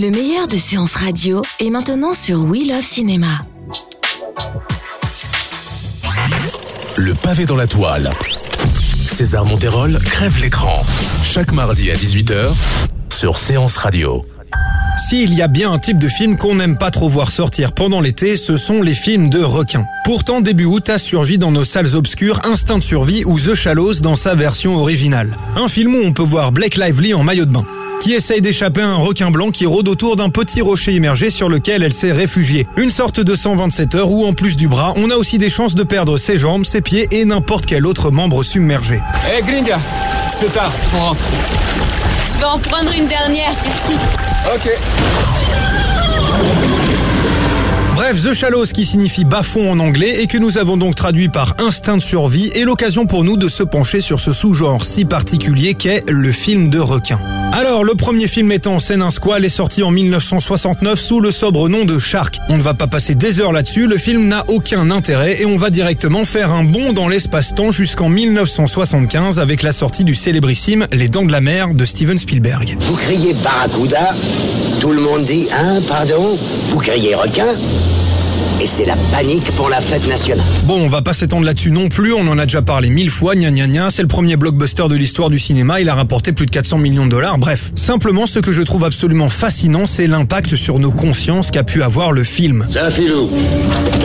Le meilleur de séances radio est maintenant sur We Love Cinéma. Le pavé dans la toile. César Monterol crève l'écran. Chaque mardi à 18h sur Séance Radio. S'il y a bien un type de film qu'on n'aime pas trop voir sortir pendant l'été, ce sont les films de requins. Pourtant, début août a surgi dans nos salles obscures Instinct de survie ou The Shallows dans sa version originale. Un film où on peut voir Blake Lively en maillot de bain qui essaye d'échapper à un requin blanc qui rôde autour d'un petit rocher immergé sur lequel elle s'est réfugiée. Une sorte de 127 heures où en plus du bras, on a aussi des chances de perdre ses jambes, ses pieds et n'importe quel autre membre submergé. Eh gringa, c'est tard, on rentre. Je vais en prendre une dernière, merci. Ok. Bref, The Shallows qui signifie bas-fond en anglais et que nous avons donc traduit par instinct de survie est l'occasion pour nous de se pencher sur ce sous-genre si particulier qu'est le film de requin. Alors, le premier film mettant en scène un squal est sorti en 1969 sous le sobre nom de Shark. On ne va pas passer des heures là-dessus, le film n'a aucun intérêt et on va directement faire un bond dans l'espace-temps jusqu'en 1975 avec la sortie du célébrissime Les Dents de la Mer de Steven Spielberg. Vous criez barracuda, tout le monde dit hein, pardon, vous criez requin, et c'est la panique pour la fête nationale. Bon, on va pas s'étendre là-dessus non plus, on en a déjà parlé mille fois, gna gna gna, c'est le premier blockbuster de l'histoire du cinéma, il a rapporté plus de 400 millions de dollars, bref. Simplement, ce que je trouve absolument fascinant, c'est l'impact sur nos consciences qu'a pu avoir le film. C'est un filou,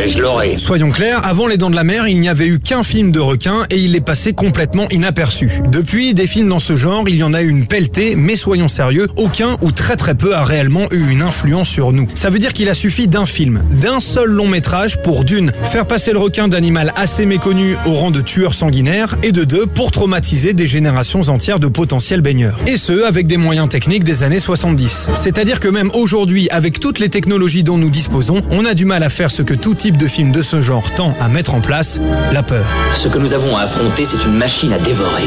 et je l'aurai. Soyons clairs, avant Les Dents de la Mer, il n'y avait eu qu'un film de requin et il est passé complètement inaperçu. Depuis, des films dans ce genre, il y en a eu une pelletée, mais soyons sérieux, aucun ou très très peu a réellement eu une influence sur nous. Ça veut dire qu'il a suffi d'un film, d'un seul long métrage pour d'une, faire passer le requin d'animal assez méconnu au rang de tueur sanguinaire, et de deux, pour traumatiser des générations entières de potentiels baigneurs. Et ce, avec des moyens techniques des années 70. C'est-à-dire que même aujourd'hui, avec toutes les technologies dont nous disposons, on a du mal à faire ce que tout type de film de ce genre tend à mettre en place, la peur. Ce que nous avons à affronter, c'est une machine à dévorer.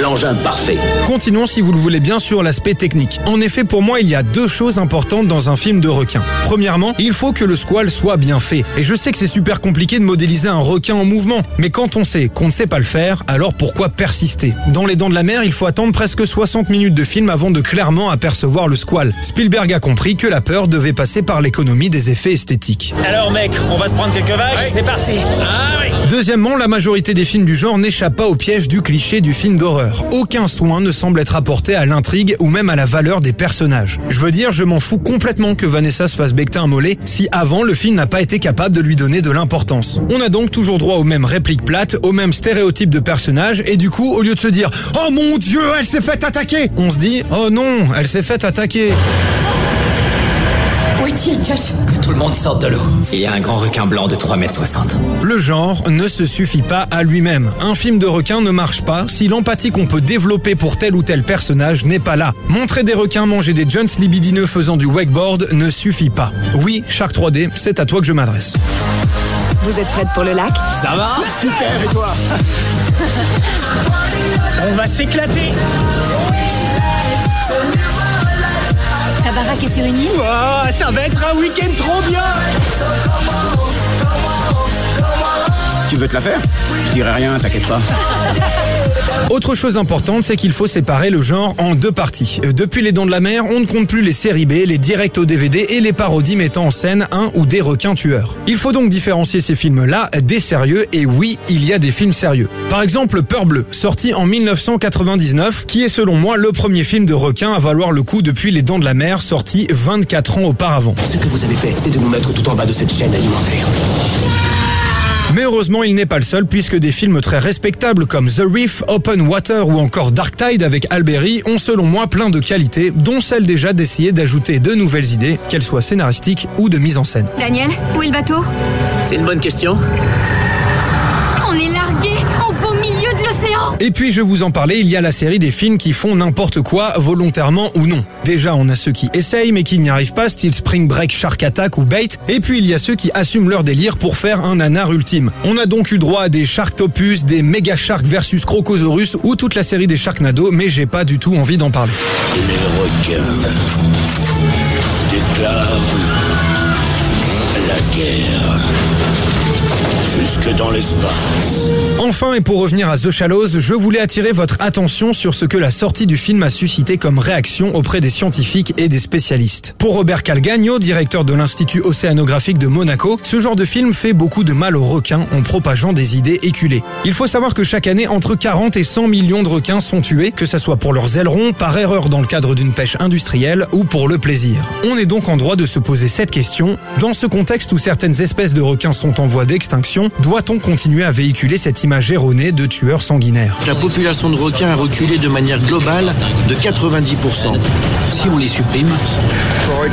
L'engin parfait. Continuons si vous le voulez bien sur l'aspect technique. En effet, pour moi, il y a deux choses importantes dans un film de requin. Premièrement, il faut que le squal soit bien fait. Et je sais que c'est super compliqué de modéliser un requin en mouvement, mais quand on sait qu'on ne sait pas le faire, alors pourquoi persister? Dans Les Dents de la Mer, il faut attendre presque 60 minutes de film avant de clairement apercevoir le squal. Spielberg a compris que la peur devait passer par l'économie des effets esthétiques. Alors mec, on va se prendre quelques vagues, c'est parti. Ah oui. Deuxièmement, la majorité des films du genre n'échappent pas au piège du cliché du film d'horreur. Aucun soin ne semble être apporté à l'intrigue ou même à la valeur des personnages. Je veux dire, je m'en fous complètement que Vanessa se fasse becter un mollet si avant le film n'a pas été capable de lui donner de l'importance. On a donc toujours droit aux mêmes répliques plates, aux mêmes stéréotypes de personnages et du coup, au lieu de se dire « Oh mon dieu, elle s'est faite attaquer !» On se dit « Oh non, elle s'est faite attaquer !» Où est-il, Josh Que tout le monde sorte de l'eau? Il y a un grand requin blanc de 3m60. Le genre ne se suffit pas à lui-même. Un film de requin ne marche pas si l'empathie qu'on peut développer pour tel ou tel personnage n'est pas là. Montrer des requins manger des Jones libidineux faisant du wakeboard ne suffit pas. Oui, Shark 3D, c'est à toi que je m'adresse. Vous êtes prête pour le lac? Ça va? Super, et toi? On va s'éclater. Oh, ça va être un week-end trop bien. Tu veux te la faire Je dirai rien, t'inquiète pas. Autre chose importante, c'est qu'il faut séparer le genre en deux parties. Euh, Depuis Les Dents de la Mer, on ne compte plus les séries B, les directs au DVD et les parodies mettant en scène un ou des requins tueurs. Il faut donc différencier ces films-là des sérieux, et oui, il y a des films sérieux. Par exemple, Peur Bleue, sorti en 1999, qui est selon moi le premier film de requin à valoir le coup depuis Les Dents de la Mer, sorti 24 ans auparavant. Ce que vous avez fait, c'est de nous mettre tout en bas de cette chaîne alimentaire. Mais heureusement, il n'est pas le seul puisque des films très respectables comme The Reef, Open Water ou encore Dark Tide avec Alberi ont selon moi plein de qualités, dont celle déjà d'essayer d'ajouter de nouvelles idées, qu'elles soient scénaristiques ou de mise en scène. Daniel, où est le bateau? C'est une bonne question. On est largué Au beau milieu de l'océan Et puis je vous en parlais, il y a la série des films qui font n'importe quoi, volontairement ou non. Déjà, on a ceux qui essayent mais qui n'y arrivent pas, style Spring Break, Shark Attack ou Bait, et puis il y a ceux qui assument leur délire pour faire un nanar ultime. On a donc eu droit à des Sharktopus, des Mega Shark versus Crocosaurus ou toute la série des Sharknado, mais j'ai pas du tout envie d'en parler. Les requins déclarent la guerre jusque dans l'espace. Enfin, et pour revenir à The Shallows, je voulais attirer votre attention sur ce que la sortie du film a suscité comme réaction auprès des scientifiques et des spécialistes. Pour Robert Calgagno, directeur de l'Institut océanographique de Monaco, ce genre de film fait beaucoup de mal aux requins en propageant des idées éculées. Il faut savoir que chaque année, entre 40 et 100 millions de requins sont tués, que ce soit pour leurs ailerons, par erreur dans le cadre d'une pêche industrielle ou pour le plaisir. On est donc en droit de se poser cette question. Dans ce contexte où certaines espèces de requins sont en voie d'extinction, doit-on continuer à véhiculer cette image erronée de tueurs sanguinaires? La population de requins a reculé de manière globale de 90%. Si on les supprime,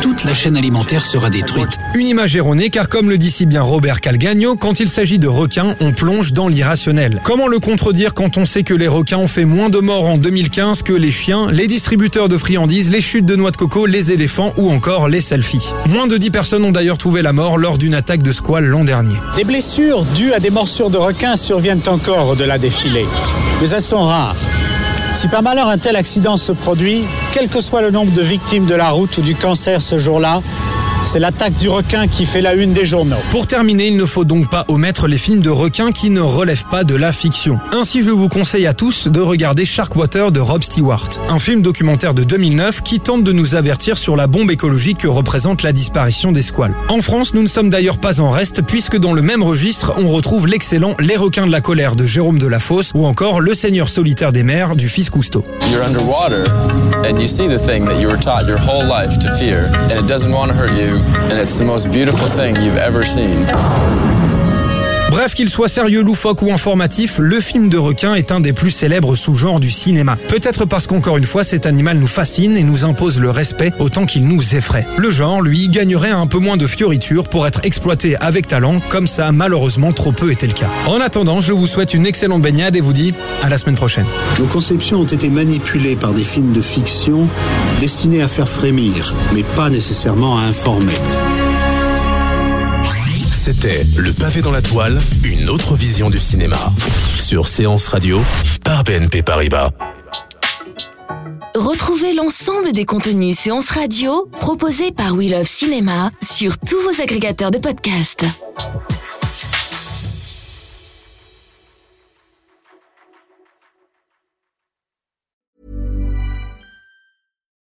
toute la chaîne alimentaire sera détruite. Une image erronée car comme le dit si bien Robert Calgagno, quand il s'agit de requins, on plonge dans l'irrationnel. Comment le contredire quand on sait que les requins ont fait moins de morts en 2015 que les chiens, les distributeurs de friandises, les chutes de noix de coco, les éléphants ou encore les selfies? Moins de 10 personnes ont d'ailleurs trouvé la mort lors d'une attaque de squale l'an dernier. Des blessures dues à des morsures de requins surviennent encore au-delà des filets. Mais elles sont rares. Si par malheur un tel accident se produit, quel que soit le nombre de victimes de la route ou du cancer ce jour-là, c'est l'attaque du requin qui fait la une des journaux. Pour terminer, il ne faut donc pas omettre les films de requins qui ne relèvent pas de la fiction. Ainsi, je vous conseille à tous de regarder Sharkwater de Rob Stewart, un film documentaire de 2009 qui tente de nous avertir sur la bombe écologique que représente la disparition des squales. En France, nous ne sommes d'ailleurs pas en reste puisque dans le même registre, on retrouve l'excellent Les requins de la colère de Jérôme Delafosse ou encore Le Seigneur solitaire des mers du fils Cousteau. You're underwater and you see the thing that you were taught your whole life to fear and it doesn't want to hurt you and it's the most beautiful thing you've ever seen. Bref, qu'il soit sérieux, loufoque ou informatif, le film de requin est un des plus célèbres sous-genres du cinéma. Peut-être parce qu'encore une fois, cet animal nous fascine et nous impose le respect autant qu'il nous effraie. Le genre, lui, gagnerait un peu moins de fioriture pour être exploité avec talent, comme ça a malheureusement trop peu été le cas. En attendant, je vous souhaite une excellente baignade et vous dis à la semaine prochaine. Nos conceptions ont été manipulées par des films de fiction destinés à faire frémir, mais pas nécessairement à informer. C'était Le pavé dans la toile, une autre vision du cinéma. Sur Séance Radio, par BNP Paribas. Retrouvez l'ensemble des contenus séances radio proposés par We Love Cinéma sur tous vos agrégateurs de podcasts.